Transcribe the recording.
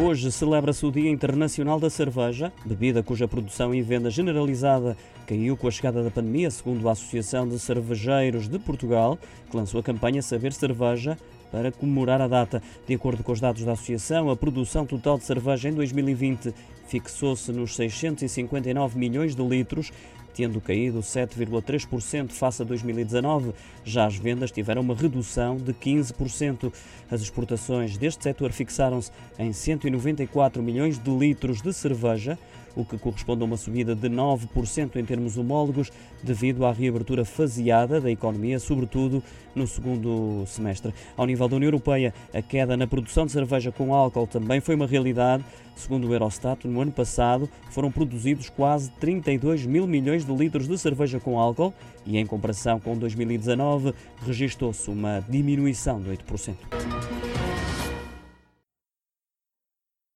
Hoje celebra-se o Dia Internacional da Cerveja, bebida cuja produção e venda generalizada caiu com a chegada da pandemia, segundo a Associação de Cervejeiros de Portugal, que lançou a campanha Saber Cerveja para comemorar a data. De acordo com os dados da Associação, a produção total de cerveja em 2020 fixou-se nos 659 milhões de litros, tendo caído 7,3% face a 2019. Já as vendas tiveram uma redução de 15%. As exportações deste setor fixaram-se em 194 milhões de litros de cerveja, o que corresponde a uma subida de 9% em termos homólogos, devido à reabertura faseada da economia, sobretudo no segundo semestre. Ao nível da União Europeia, a queda na produção de cerveja com álcool também foi uma realidade. Segundo o Eurostat, no ano passado foram produzidos quase 32 mil milhões de litros de cerveja com álcool e, em comparação com 2019, registrou-se uma diminuição de 8%.